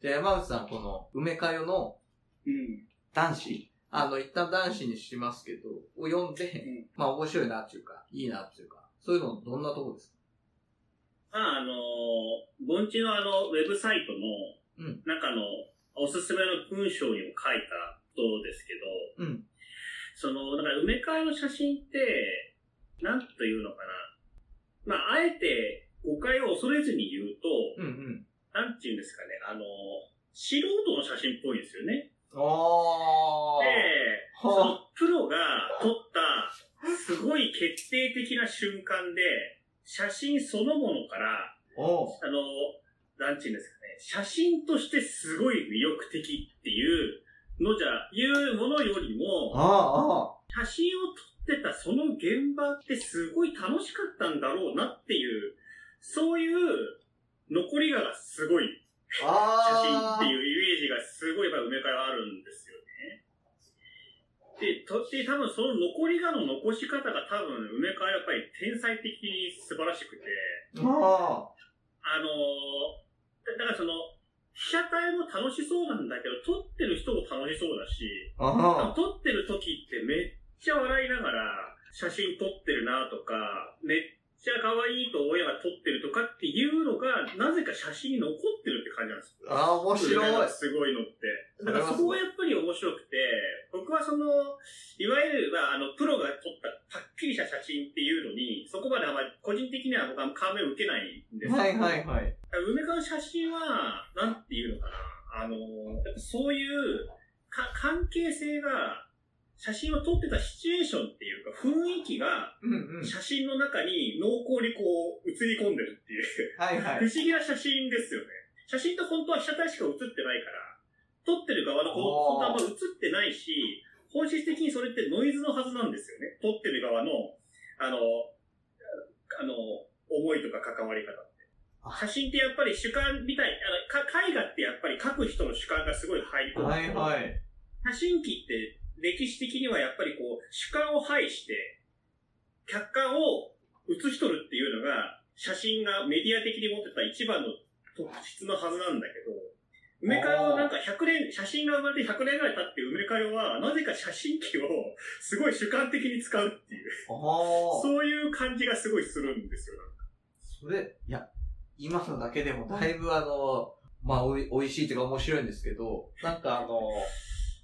じゃあ山内さん、この、梅かよのうん。男子あの、一旦男子にしますけど、を読んで、うんまあ面白いなっていうか、いいなっていうか、そういうのどんなとこですか？まあ、あのー、盆地のあの、ウェブサイトのうん中のおすすめの文章にも書いたことですけど、うん。その、だから梅川の写真って、なんというのかな。まあ、あえて誤解を恐れずに言うと、うんうん。なんていうんですかね、あの、素人の写真っぽいんですよね。あで、そはのプロが撮ったすごい決定的な瞬間で、写真そのものから、おあの、なんていうんですかね、写真としてすごい魅力的っていうのじゃ、いうものよりも、ああ、写真を撮ってたその現場ってすごい楽しかったんだろうなっていう、そういう残りがすごい。写真っていうイメージがすごいやっぱ梅からあるんですよね。で、とって多分その残りがの残し方が多分梅川やっぱり天才的に素晴らしくて、ああのー、だだからその、被写体も楽しそうなんだけど、撮ってる人も楽しそうだし。撮ってる時ってめっちゃ笑いながら写真撮ってるなとか、めっちゃ可愛いと思いながら撮ってるとかっ写真に残ってるって感じなんですよ。ああ、面白い。すごいのって。だからそこがやっぱり面白くて、僕はその、いわゆる、まあ、あの、プロが撮ったはっきりした写真っていうのに、そこまであんまり個人的には僕は感銘を受けないんですよはいはいはい。梅川の写真は、なんていうのかな。あの、そういうか関係性が、写真を撮ってたシチュエーションっていうか、雰囲気が。写真の中に濃厚にこう映り込んでるっていう、はいは不思議な写真ですよね。写真って本当は被写体しか写ってないから、撮ってる側の本当はあんま写ってないし、本質的にそれってノイズのはずなんですよね。撮ってる側の、あの、あの、思いとか関わり方ってあ。写真ってやっぱり主観みたい、あの、か絵画ってやっぱり描く人の主観がすごい入り込む。はいはい。写真機って歴史的にはやっぱりこう、主観を排して、客観を写し取るっていうのが、写真がメディア的に持ってた一番の特質のはずなんだけど、梅かよなんか100年、写真が生まれて100年ぐらい経って梅かよは、なぜか写真機をすごい主観的に使うっていう。そういう感じがすごいするんですよ。それ、いや、今のだけでもだいぶあの、まあ、おい、美味しいっていうか面白いんですけど、なんかあの、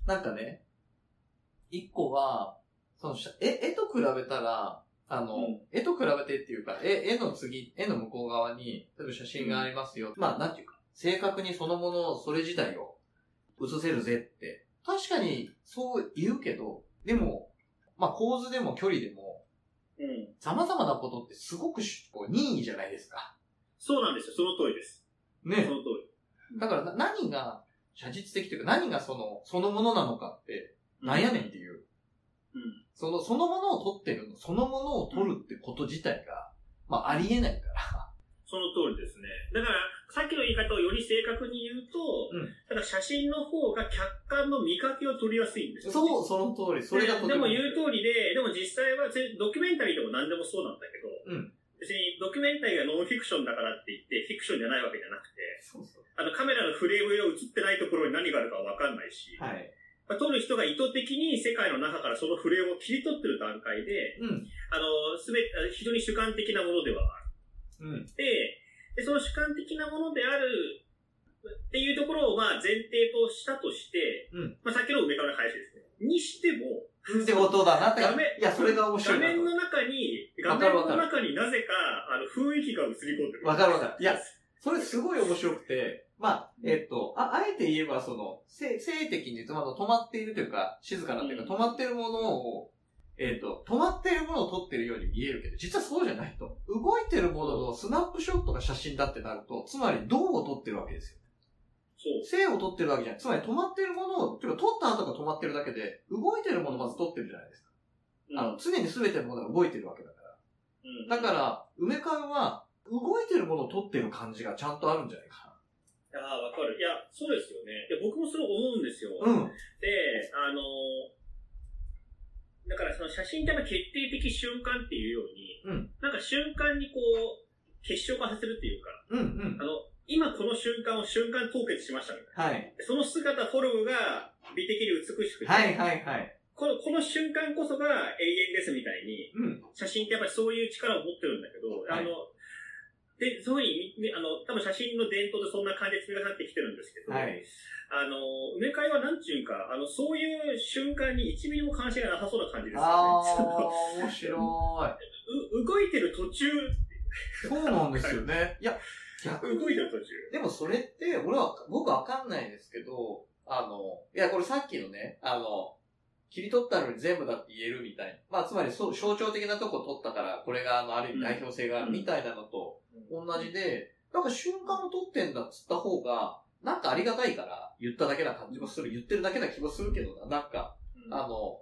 なんかね、一個は、その、絵、絵と比べたら、あの、うん絵と比べてっていうか、絵、絵の次、絵の向こう側に、例えば写真がありますよ。まあ、なんていうか、正確にそのもの、それ自体を写せるぜって、確かにそう言うけど、でも、まあ構図でも距離でも、うん。様々なことってすごくしこう任意じゃないですか。そうなんですよ。その通りです。ねそ。の通り。だからな何が写実的というか何がその、そのものなのかって、なんやねんっていう。うん。その、そのものを撮ってるの、そのものを撮るってこと自体が、まあありえないから。その通りですね。だから、さっきの言い方をより正確に言うと、うんだから写真の方が客観の見かけを取りやすいんですよ、そう、その通り。それがとてででも言う通りで、でも実際はぜドキュメンタリーでも何でもそうなんだけど、うん別にドキュメンタリーがノンフィクションだからって言って、フィクションじゃないわけじゃなくて、そうそう。あのカメラのフレームが映ってないところに何があるかわかんないし、はい。まあ、撮る人が意図的に世界の中からそのフレームを切り取ってる段階で、うん。あの、すべて、非常に主観的なものではある。うん。で、でその主観的なものであるっていうところをまあ前提としたとして、うんまあさっきの上からの話ですね。にしても、ってことだなって。画面いや、それが面白画いなと。面の中に、画面の中になぜか、あの、雰囲気が映り込んでる。わかるわかる。いや、それすごい面白くて、まあ、えっと、あ、あえて言えば、その、性性的に言うと、まだ止まっているというか、静かなというか、うん止まっているものを、えっと、止まっているものを撮ってるように見えるけど、実はそうじゃないと。動いてるもののスナップショットが写真だってなると、つまり銅を撮ってるわけですよ。そう。性を撮ってるわけじゃない。つまり止まっているものを、ていうか撮った後が止まってるだけで、動いてるものをまず撮ってるじゃないですか。うんあの、常に全てのものが動いてるわけだから。うんだから、梅缶は、動いてるものを撮ってる感じがちゃんとあるんじゃないかああ、わかる。いや、そうですよね。いや、僕もそれ思うんですよ。な。うん。で、あのだからその写真ってやっぱ決定的瞬間っていうように、うんなんか瞬間にこう、結晶化させるっていうか、うんうんあ。の、今この瞬間を瞬間凍結しましたみたいな。はい。その姿、フォルムが美的に美しくて、はいはいはい。このこの瞬間こそが永遠ですみたいに、うん。写真ってやっぱりそういう力を持ってるんだけど、はいあの、で、そういうふうに、みあの、多分写真の伝統でそんな感じで積み重なってきてるんですけど、はい。あの、埋め替えはなんちゅうか、あの、そういう瞬間に1ミリも関心がなさそうな感じですよね。あそのー、面白い。う動いてる途中、そうなんですよね。いや、逆に動いてる途中。でもそれって、俺は、僕わかんないですけど、あの、いや、これさっきのね、あの、切り取ったのに全部だって言えるみたいな。まあ、つまりそう、象徴的なとこ取ったから、これが、あの、ある意味代表性があるみたいなのと同じで、なんか瞬間を取ってんだっつった方が、なんかありがたいから言っただけな感じもする。言ってるだけな気もするけどな。なんか、あの、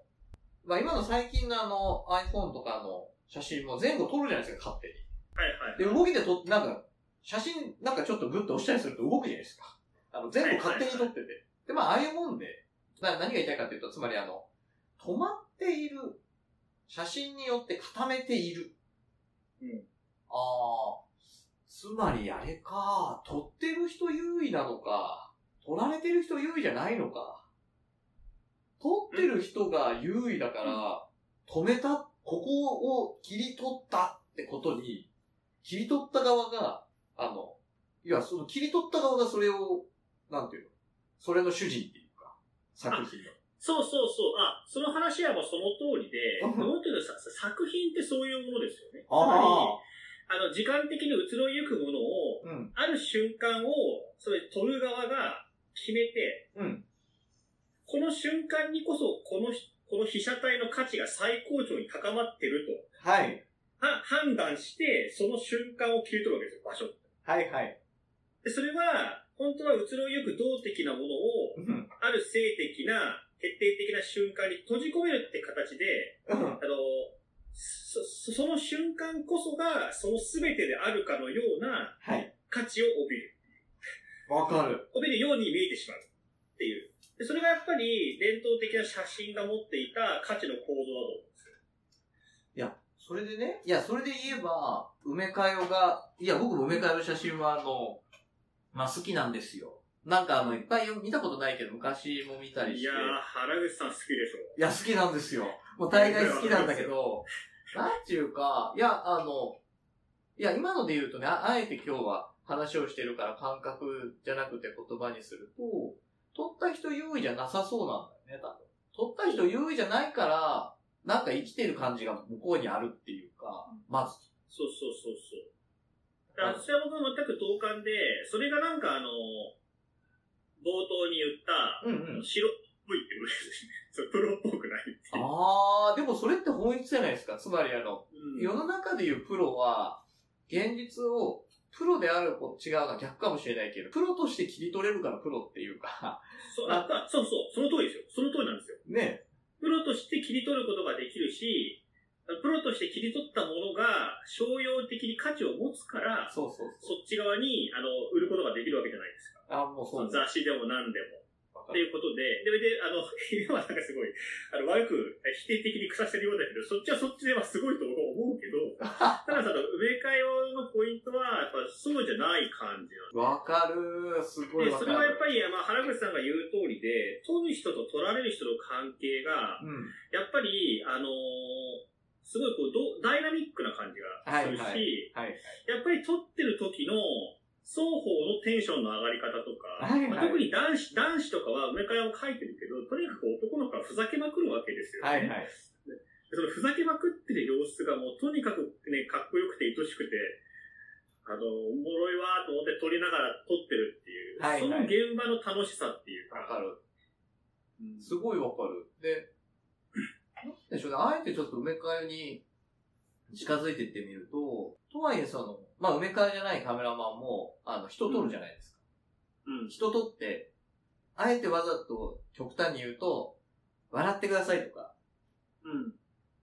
まあ、今の最近のあの iPhone とかの写真も前後撮るじゃないですか、勝手に。はいはい。で、動きで撮って、なんか、写真なんかちょっとグッと押したりすると動くじゃないですか。あの、全部勝手に撮ってて。で、まあ、ああいうもんで、な何が言いたいかというと、つまりあの、止まっている、写真によって固めている。うんああ、つまりあれか、撮ってる人優位なのか、撮られてる人優位じゃないのか。撮ってる人が優位だから、止めた、ここを切り取ったってことに、切り取った側が、あの、いや、その切り取った側がそれを、なんていうの？それの主人っていうか、作品の。そうそうそう。あ、その話はもうその通りで、うん思ってるさ、作品ってそういうものですよね。つあまり、あの、時間的に移ろいゆくものを、あ、うん、ある瞬間を、それ撮る側が決めて、うん、この瞬間にこそ、この、この被写体の価値が最高潮に高まってると、はい、は判断して、その瞬間を切り取るわけですよ、場所。はい、はい。で、それは、本当は移ろいゆく動的なものを、うん、ある性的な、決定的な瞬間に閉じ込めるって形で、うん、あの、そ、そその瞬間こそが、その全てであるかのようなはい。価値を帯びる。わかる。帯びるように見えてしまう。っていう。でそれがやっぱり、伝統的な写真が持っていた価値の構造だと思うんですよ。いや、それでね、いや、それで言えば、梅かよが、いや、僕も梅かよの写真は、あの、まあ、好きなんですよ。なんか、あの、いっぱい見たことないけど、昔も見たりして。いやー、原口さん好きでしょ。いや、好きなんですよ。もう大概好きなんだけど、なんちゅうか、いや、あの、いや、今ので言うとね、ああえて今日は話をしてるから感覚じゃなくて言葉にすると、撮った人優位じゃなさそうなんだよね、多分。撮った人優位じゃないから、なんか生きてる感じが向こうにあるっていうか、まず。そうそうそうそう。だから私は僕は全く同感で、それがなんかあの、冒頭に言った、うんうん。白っぽいってことですね。そう、プロっぽくないっていう。あー、でもそれって本質じゃないですか。つまりあの、うん世の中でいうプロは、現実を、プロである子違うのは逆かもしれないけど、プロとして切り取れるからプロっていうか、そうああそうそう、その通りですよ。その通りなんですよ。ね。プロとして切り取ることができるし、プロとして切り取ったものが商用的に価値を持つから、そうそうそう。そっち側に、あの、売ることができるわけじゃないですか。あ、もうそそうの雑誌でも何でも。っていうことで、で、で、あの、今はなんかすごい、あの、悪く否定的に腐してるようだけど、そっちはそっちではすごいと思うけど、ただその、植え替え用のポイントは、やっぱそうじゃない感じなんわかる。すごいで、わかる。それはやっぱり、まあ、原口さんが言う通りで、撮る人と撮られる人の関係が、うん。やっぱり、あのーすごいこうど、ダイナミックな感じがするし、はいはいはい。やっぱり撮ってる時の双方のテンションの上がり方とか、はいはいまあ特に男子、男子とかは上からも書いてるけど、とにかく男の子はふざけまくるわけですよね。はいはい。そのふざけまくってる様子がもうとにかくね、かっこよくて愛しくて、あの、おもろいわーと思って撮りながら撮ってるっていう、はいはいその現場の楽しさっていうか、わかる。うんすごいわかる。で、なんでしょうね。あえてちょっと埋め替えに近づいていってみると、とはいえその、まあ埋め替えじゃないカメラマンも、あの、人撮るじゃないですか。うん。人撮って、あえてわざと極端に言うと、笑ってくださいとか、うん。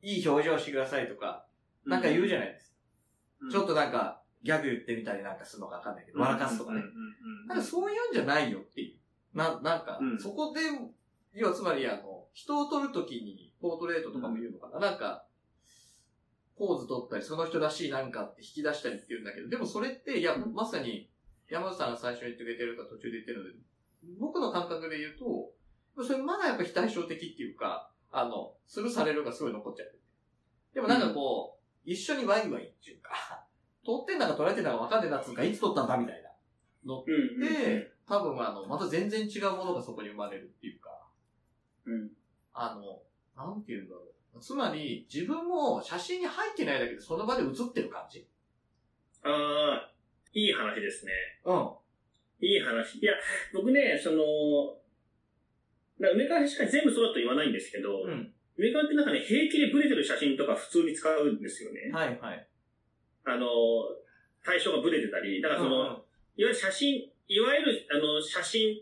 いい表情してくださいとか、なんか言うじゃないですか。うんちょっとなんか、ギャグ言ってみたりなんかするのかわかんないけど、笑かすとかねうん。うんうんなんかそういうんじゃないよっていう。な、なんかうん、そこで、要はつまりあの、人を撮るときに、ポートレートとかも言うのかな、なんか、ポーズ撮ったり、その人らしいなんかって引き出したりって言うんだけど、でもそれって、いや、まさに、山内さんが最初に言ってくれてるか途中で言ってるので、僕の感覚で言うと、それまだやっぱ非対照的っていうか、あの、スルーされるがすごい残っちゃってて。でもなんかこう、一緒にワイワイっていうか、撮ってんだか撮られてんだか分かんねえなっつうか、いつ撮ったんだみたいなのっうん。て、多分あの、また全然違うものがそこに生まれるっていうか、うん。あの、なんて言うんだろう。つまり、自分も写真に入ってないだけでその場で写ってる感じ？ああ、いい話ですね。うん。いい話。いや、僕ね、その、な梅川しか全部そうだと言わないんですけど、うん。梅川ってなんかね、平気でブレてる写真とか普通に使うんですよね。はいはい。あの、対象がブレてたり、だからその、うんうんいわゆる写真、いわゆるあの写真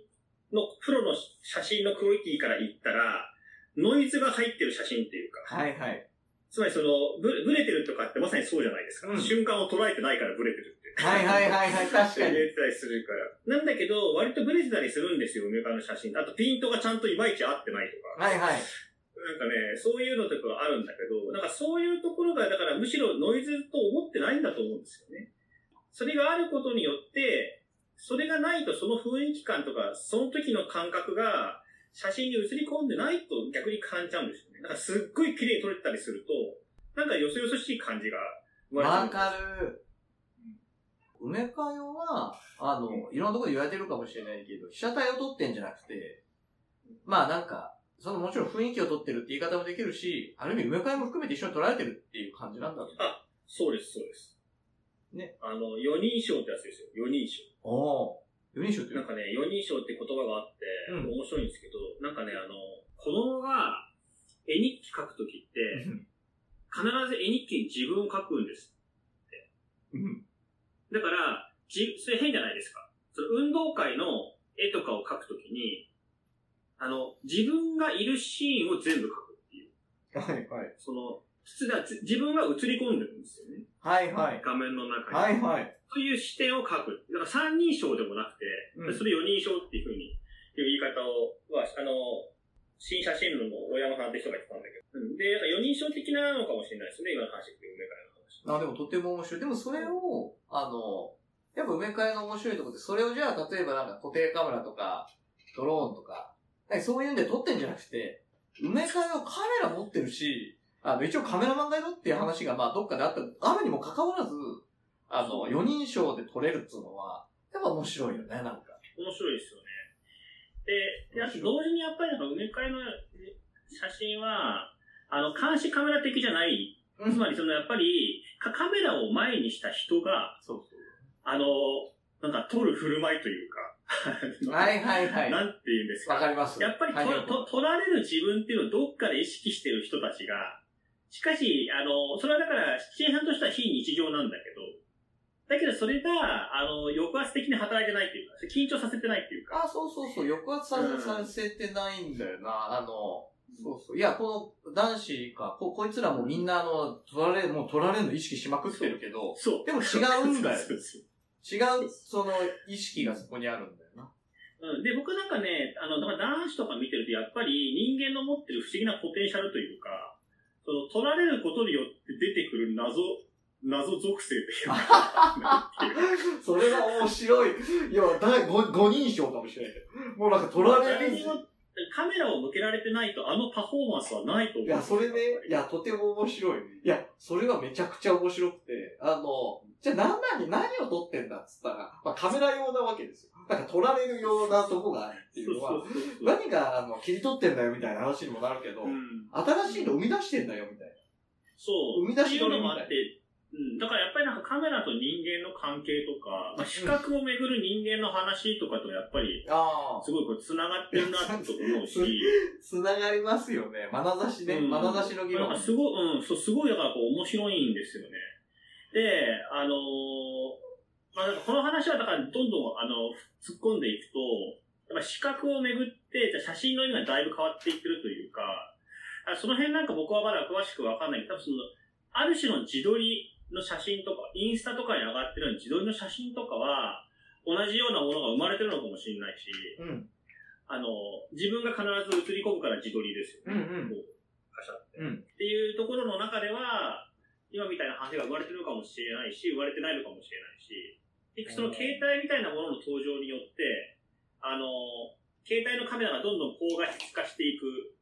の、プロの写真のクオリティから言ったら、ノイズが入ってる写真っていうか、はいはい。つまりそのブ、ブレてるとかってまさにそうじゃないですか。うん瞬間を捉えてないからブレてるって。はいはいはいはい、確かに。言ってたりするから。なんだけど、割とブレてたりするんですよ、梅川の写真。あと、ピントがちゃんといまいち合ってないとか。はいはい。なんかね、そういうのとかあるんだけど、なんかそういうところが、だからむしろノイズと思ってないんだと思うんですよね。それがあることによって、それがないとその雰囲気感とか、その時の感覚が写真に映り込んでないと逆に感じちゃうんですよね。なんかすっごい綺麗に撮れてたりすると、なんかよそよそしい感じが生まれてわかる。梅かよは、あの、いろんなところで言われてるかもしれないけど、被写体を撮ってんじゃなくて、まあなんか、そのもちろん雰囲気を撮ってるって言い方もできるし、ある意味梅かよも含めて一緒に撮られてるっていう感じなんだろうね。そうです、そうです。ね。あの、四人称ってやつですよ。四人称。おー。四人称ってなんかね、四人称って言葉があって、うん面白いんですけど、なんかね、あの、子供が絵日記書くときって、必ず絵日記に自分を書くんです。うん。だから、じ、それ変じゃないですか。その運動会の絵とかを描くときに、あの、自分がいるシーンを全部描くっていう。はいはい。その、つだつ自分が映り込んでるんですよね。はいはい。画面の中に。はいはい。という視点を描く。だから三人称でもなくて、うんそれ四人称っていうふうに、いう言い方を、は、あの、新写真論の大山さんって人が言ってたんだけど。うんで、なんか四人称的なのかもしれないですね、今の話っていう梅からの話。あ、でもとても面白い。でもそれを、あの、やっぱ埋め替えの面白いところで、それをじゃあ、例えばなんか固定カメラとか、ドローンとか、かそういうんで撮ってんじゃなくて、埋め替えをカメラ持ってるし、あの、一応カメラマンだよっていう話が、まあ、どっかであった、あるにもかかわらず、あの、四人称で撮れるっていうのは、やっぱ面白いよね、なんか。面白いですよね。で、であと同時にやっぱりなんか埋め替えの写真は、あの、監視カメラ的じゃない。うんつまりそのやっぱり、カカメラを前にした人が、そうそう。あの、なんか撮る振る舞いというか、はいはいはい。なんて言うんですか。わかります。やっぱりと、はいと撮られる自分っていうのをどっかで意識してる人たちが、しかし、あの、それはだから、シチュエーションとしては非日常なんだけど、だけどそれが、あの、抑圧的に働いてないっていうか、緊張させてないっていうか、あ、そうそうそう、抑圧さうんさせてないんだよな。あの、そうそう。いや、この男子か、ここいつらもみんなあの、取られ、もう取られるの意識しまくってるけど、そう。でも違うんだよ そうそう違う、その、意識がそこにあるんだよな。うん、で、僕なんかね、あの、だから男子とか見てると、やっぱり人間の持ってる不思議なポテンシャルというか、その、取られることによって出てくる謎、謎属性っていう それは面白い。いや、第五五人称かもしれないけど。もうなんか取られるカメラを向けられてないと、あのパフォーマンスはないと思う。いや、それね、いや、とても面白い。いや、それはめちゃくちゃ面白くて、あの、じゃあ何何、何を撮ってんだっつったら、まあカメラ用なわけですよ。なんか撮られるようなとこがあるっていうのは、そうそうそう何があの切り取ってんだよみたいな話にもなるけど、うん新しいの生み出してんだよみたいそう。生み出しっていうのもあって、うん、だからやっぱりなんかカメラと人間の関係とか、まあ、視覚をめぐる人間の話とかとやっぱり、な。ああ。すごいこう繋がってるなってこと思うし、つながりますよね。眼差しね。うん眼差しの議論なんか。すごい、うん、そう、すごいだからこう面白いんですよね。で、あのーまあ、この話はだからどんどん、あの、突っ込んでいくと、やっぱ視覚をめぐって、じゃあ写真の意味がだいぶ変わっていってるというか、あその辺なんか僕はまだ詳しくわかんないけど、多分その、ある種の自撮りの写真とか、インスタとかに上がってる自撮りの写真とかは、同じようなものが生まれてるのかもしれないし、うん。あの、自分が必ず映り込むから自撮りですよね。うんうんこうカシャって。うんっていうところの中では、今みたいな話が生まれてるのかもしれないし、生まれてないのかもしれないし、でその携帯みたいなものの登場によって、あの、携帯のカメラがどんどん高画質化していく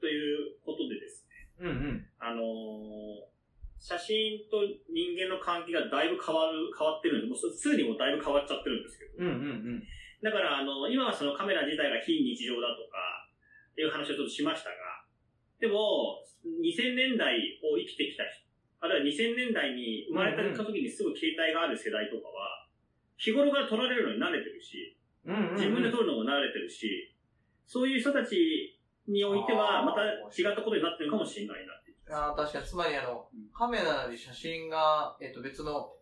ということでですね、うんうん。あの写真と人間の関係がだいぶ変わる、変わってるんで、もうすでにもうだいぶ変わっちゃってるんですけど。うんうんうん。だから、あの、今はそのカメラ自体が非日常だとか、っていう話をちょっとしましたが、でも、2000年代を生きてきた人、あるいは2000年代に生まれた時にすぐ携帯がある世代とかは、日頃から撮られるのに慣れてるし。自分で撮るのも慣れてるし、そういう人たちにおいては、また違ったことになってるかもしれないな。ああ、確かに、つまりあの、カメラなり写真が、えっと別の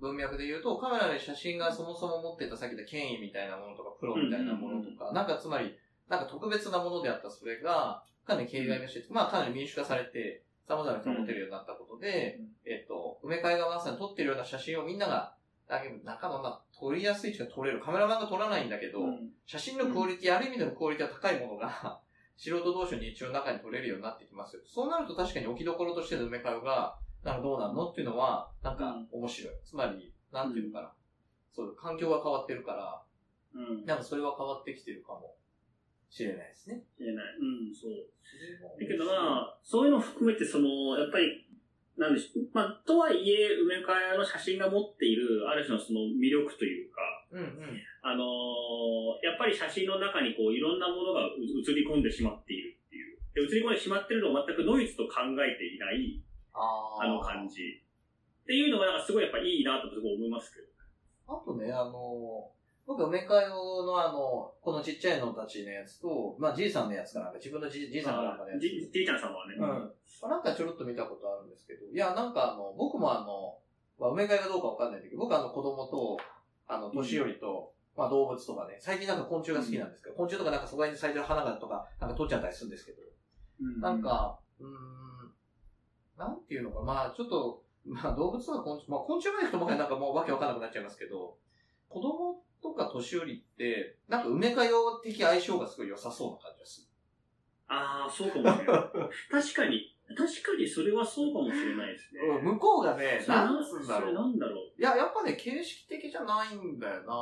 文脈で言うと、カメラなり写真がそもそも持ってたさっき言った権威みたいなものとか、プロみたいなものとか、なんかつまり、なんか特別なものであったそれが、かなり形骸化して、まあかなり民主化されて、様々な人が持てるようになったことで、えっと、埋め替えがまさに撮ってるような写真をみんなが、だけど、中の、まあ、撮りやすいしか撮れる。カメラマンが撮らないんだけど、うん。写真のクオリティ、ある意味でのクオリティが高いものが、素人同士の日中の中に撮れるようになってきますよ。そうなると確かに置きどころとしての埋め替えが、なんかどうなのっていうのは、なんか面白い。つまり、なんていうのかな。そう、環境が変わってるから、うん。なんかそれは変わってきてるかもしれないですね。しれない。うん、そう。だけどなまあ、そういうのを含めて、その、やっぱり、なんでしょう。まあ、とはいえ、埋め替えの写真が持っている、ある種のその魅力というか、うんうん。あのーやっぱり写真の中にこう、いろんなものがう映り込んでしまっているっていう。で、映り込んでしまってるのを全くノイズと考えていない、あーあの感じ。っていうのが、なんかすごいやっぱいいなと思いますけど。あとね、あの、僕、梅かよのあの、このちっちゃいのたちのやつと、まあ、じいさんのやつかなんか、自分のじじいさんかなんかのやつ。じじいちゃんさんはね。うん。まあなんかちょろっと見たことあるんですけど、いや、なんかあの、僕もあの、まあ、梅替えがどうかわかんないんだけど、僕はあの子供と、あの、年寄りと、まあ動物とかね、最近なんか昆虫が好きなんですけど、昆虫とかなんかそこら辺に咲いてる花がとか、なんか取っちゃったりするんですけど、うんなん、か、うーん、なんていうのかな、まあちょっと、まあ動物とか昆虫、まあ昆虫まで行くともはやなんかもうわけわかんなくなっちゃいますけど、子供とか年寄りって、なんか梅かよ的相性がすごい良さそうな感じがする。ああ、そうかもしれない。確かに、確かにそれはそうかもしれないですね。うん向こうがね、なんつうんだろそれう。なんだろう。いや、やっぱね、形式的じゃないんだよな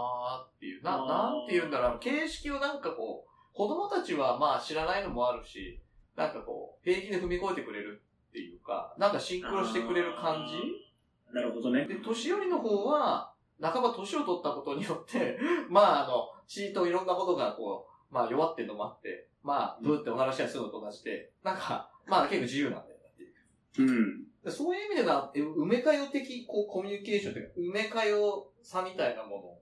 ーっていう。な、なんて言うんだろう。形式をなんかこう、子供たちはまあ知らないのもあるし、なんかこう、平気で踏み越えてくれるっていうか、なんかシンクロしてくれる感じ？なるほどね。で、年寄りの方は、半ば年を取ったことによって、まああの、血といろんなことがこう、まあ弱ってるのもあって、まあ、ブーっておならしたりするのと同じで、なんか、まあ結構自由なんだよなっていう。うん。でそういう意味では、え梅かよ的こうコミュニケーションというか、梅かよさみたいなも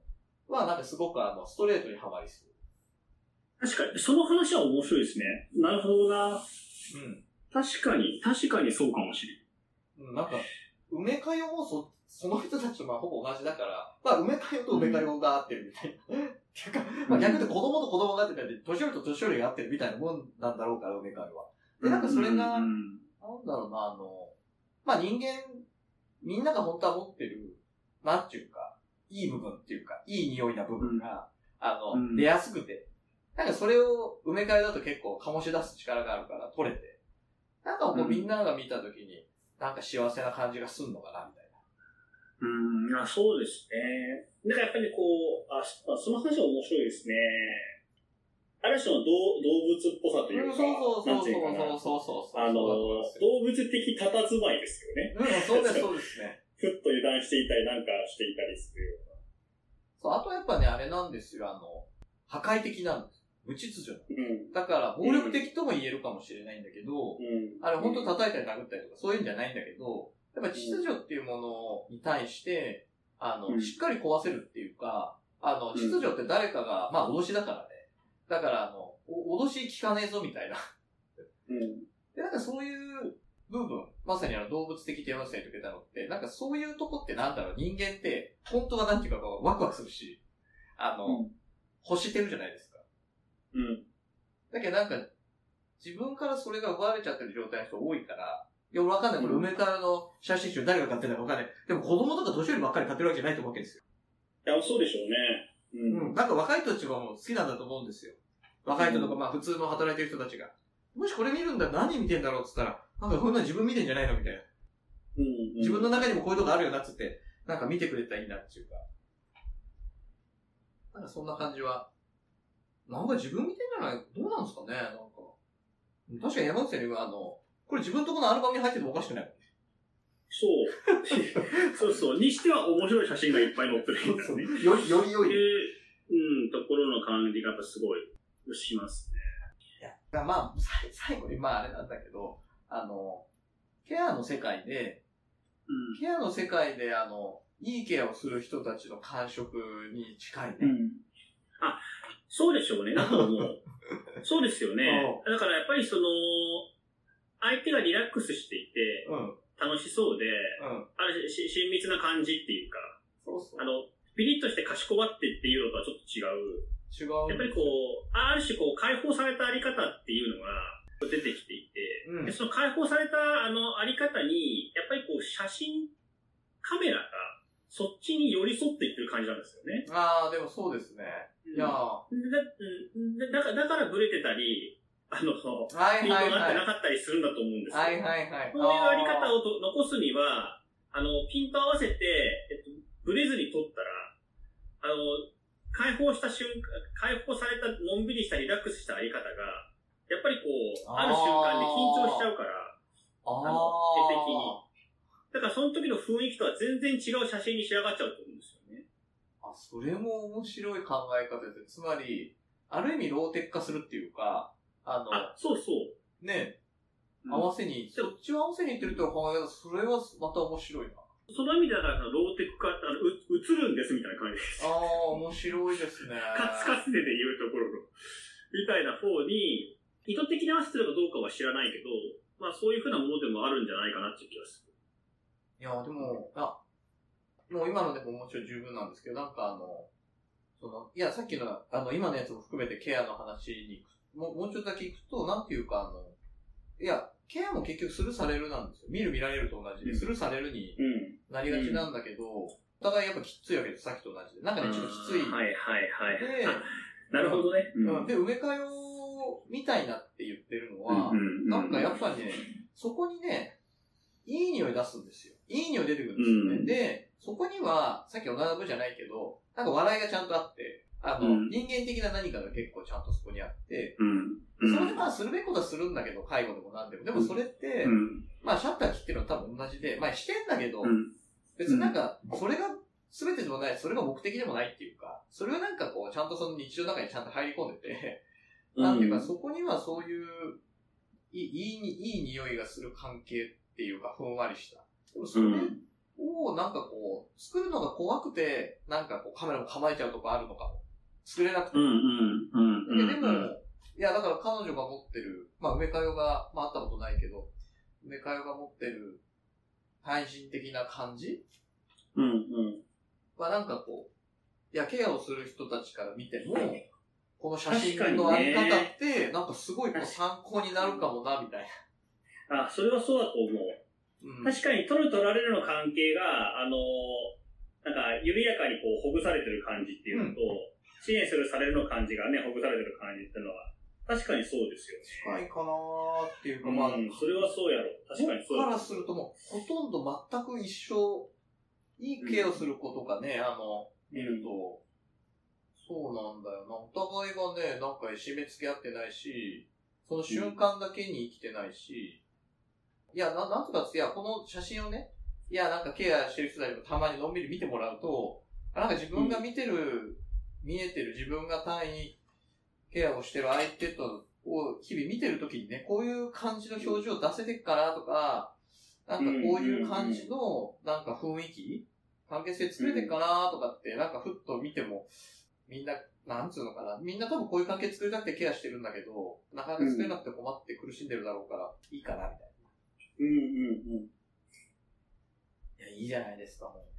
のは、なんかすごくあの、ストレートにはまりそ確かに、その話は面白いですね。なるほどな。う。うん。確かに、確かにそうかもしれうんなんか、梅かよもそ、その人たちとまあほぼ同じだから、まあ梅かよと梅かよが合ってるみたいな。っていうか、まあ逆に子供と子供が合ってたいで、年寄りと年寄りが合ってるみたいなもんなんだろうから、梅かよは。で、なんかそれが、うんなんだろうな、あの、まあ人間、みんなが本当は持ってる、なんていうか、いい部分っていうか、いい匂いな部分が、あの、うん。出やすくて、なんかそれを埋め替えだと結構醸し出す力があるから取れて、なんかこううん。みんなが見たときに、なんか幸せな感じがすんのかな、みたいうん、あそうですね。だからやっぱりこう、あ、そその話は面白いですね。ある種の動動物っぽさというな。か、そうそうそうなんていうかなそうそうそうそう。あの動物的佇まいですよね。うん、そうです、そうですね。ふっと油断していたりなんかしていたりするよそう、あとやっぱね、あれなんですよ、あの、破壊的なんです。無秩序。うな。うん。だから、暴力的とも言えるかもしれないんだけど、うん。あれ本当叩いたり殴ったりとかそういうんじゃないんだけど、やっぱ秩序っていうものに対して、あの、うんしっかり壊せるっていうか、あの、秩序って誰かが、まあ脅しだからね。だからあの、お脅し聞かねえぞみたいな。うん。で、なんかそういう部分、まさにあの動物的って山下さん言ってくれたのって、なんかそういうとこってなんだろう、人間って、本当はなんていうかワクワクするし、あの、うん欲してるじゃないですか。うん。だけどなんか、自分からそれが奪われちゃってる状態の人多いから、いや、俺わかんない。これ、うん梅からの写真集誰が買ってるのかわかんない。でも子供とか年寄りばっかり買ってるわけじゃないと思うわけですよ。いや、そうでしょうね。うん。うん。なんか若い人たちがもう好きなんだと思うんですよ。若い人とか、まあ普通の働いてる人たちが。もしこれ見るんだら何見てんだろうって言ったら、なんかこんなの自分見てんじゃないのみたいな。うん。自分の中にもこういうとこあるよなっつって、なんか見てくれたらいいなっていうか。なんかそんな感じは。なんか自分見てんじゃない？どうなんですかね？なんか。確かに山内さんには、あの、これ自分のとこのアルバムに入っててもおかしくない？そう。そうそう。にしては面白い写真がいっぱい載ってるんですね。より、より良い。いう、うん、ところの感じがやっぱすごいしますね。いや、まあ、さ最後に、まああれなんだけど、あの、ケアの世界で、うん。ケアの世界で、あの、いいケアをする人たちの感触に近いね。うん。あ、そうでしょうね。なんかもう、そうですよね。だからやっぱりその、相手がリラックスしていて。楽しそうで、うん。あるし親密な感じっていうか、そうそう。あの、ピリッとしてかしこまってっていうのとはちょっと違う。違う。やっぱりこう、ある種こう解放されたあり方っていうのが出てきていて、うんでその解放されたあのあり方に、やっぱりこう写真、カメラがそっちに寄り添っていってる感じなんですよね。ああ、でもそうですね。いやだうんだだからだからブレてたり、あの、いはいピントが合ってはい。りするんだと思うんですよ。はいはいはい。こういうあり方を。をと残すには、あの、ピント合わせて、えっと、ブレずに撮ったら、あの、解放した瞬間、解放された、のんびりしたリラックスしたあり方が、やっぱりこう、ある瞬間で緊張しちゃうから、ああの絵的にだからその時の雰囲気とは全然違う写真に仕上がっちゃうと思うんですよね。あ、それも面白い考え方です。つまり、ある意味ローテク化するっていうか、あの、あ、そうそう。ね、うん合わせに、そっちを合わせにいってるっていう考え方、それはまた面白いな。その意味では、ローテク化って、あの、う映るんですみたいな感じです。ああ、面白いですね。カツカツでで言うところの、みたいな方に、意図的に合わせてるかどうかは知らないけど、まあそういうふうなものでもあるんじゃないかなっていう気がする。いや、でも、あ、もう今のでももちろん十分なんですけど、なんかあの、その、いや、さっきの、あの、今のやつも含めてケアの話に行く、もうもうちょっとだけ行くと、なんていうかあの、いや、ケアも結局スルーされるなんですよ。見る見られると同じで、うんスルーされるにうん。なりがちなんだけど、お互いやっぱきついわけです、さっきと同じで。なんかね、ちょっときつい。はいはいはい。で、あなるほどね。うん、で、梅かよみたいなって言ってるのは、なんかやっぱりね、そこにね、いい匂い出すんですよ。いい匂い出てくるんですよね。うんで、そこには、さっき同じ部じゃないけど、なんか笑いがちゃんとあって、あの、うん人間的な何かが結構ちゃんとそこにあって、うん。それでまあするべきことはするんだけど、介護でも何でも。でもそれって、うん。まあシャッター切ってるのは多分同じで、まあしてんだけど、うん。別になんか、それが全てでもない、それが目的でもないっていうか、それをなんかこう、ちゃんとその日常の中にちゃんと入り込んでて、なんていうか、そこにはそういう、いい、いいに、いい匂いがする関係っていうか、ふんわりした。でもそれを、なんかこう、作るのが怖くて、なんかこう、カメラも構えちゃうとこあるのかも。作れなくて。うんうんうんうん。ででも、いや、だから彼女が持ってる、まあ、梅かよが、まあ、会ったことないけど、梅かよが持ってる、対人的な感じ？うんうん。はなんかこう、いや、ケアをする人たちから見ても、この写真のあり方って、なんかすごいこう参考になるかもな、みたいあ、それはそうだと思う。な。うん。確かに取る取られるの関係が、あの、なんか緩やかにこうほぐされてる感じっていうのと、支援するされるの感じがね、ほぐされてる感じっていうのは、確かにそうですよね。近いかなーっていうか、まあ、うん、それはそうやろ。確かにそう僕から。するともう、ほとんど全く一緒、いいケアをすることがね、あの、見ると、そうなんだよな。お互いがね、なんか締め付け合ってないし、その瞬間だけに生きてないし、いや、ななんとかつ、いや、この写真をね、いや、なんかケアしてる人たちもたまにのんびり見てもらうと、あなんか自分が見てる、見えてる自分が単位ケアをしてる相手と、を日々見てるときにね、こういう感じの表情出せてっかなとか、なんかこういう感じの、なんか雰囲気関係性作れてっかなとかって、なんかふっと見ても、みんな、なんつうのかな。みんな多分こういう関係作りたくてケアしてるんだけど、なかなか作れなくて困って苦しんでるだろうから、いいかな、みたいうんうんうん。な。いや、いいじゃないですか、もう。